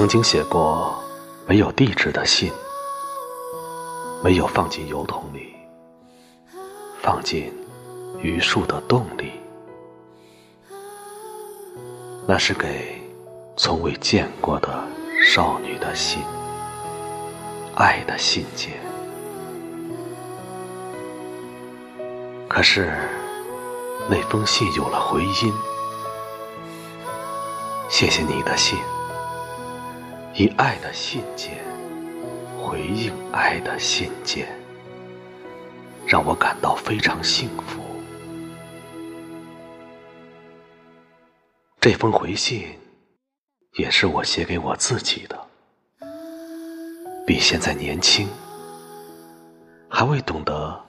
曾经写过没有地址的信，没有放进邮筒里，放进榆树的洞里。那是给从未见过的少女的信，爱的信件。可是那封信有了回音，谢谢你的信。以爱的信件回应爱的信件，让我感到非常幸福。这封回信也是我写给我自己的，比现在年轻，还未懂得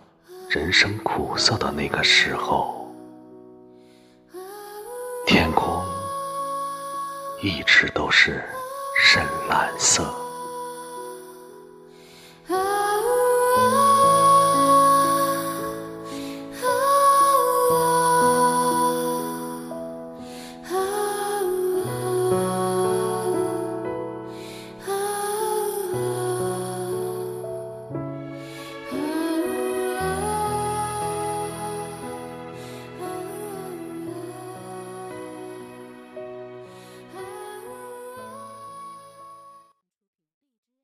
人生苦涩的那个时候，天空一直都是。深蓝色。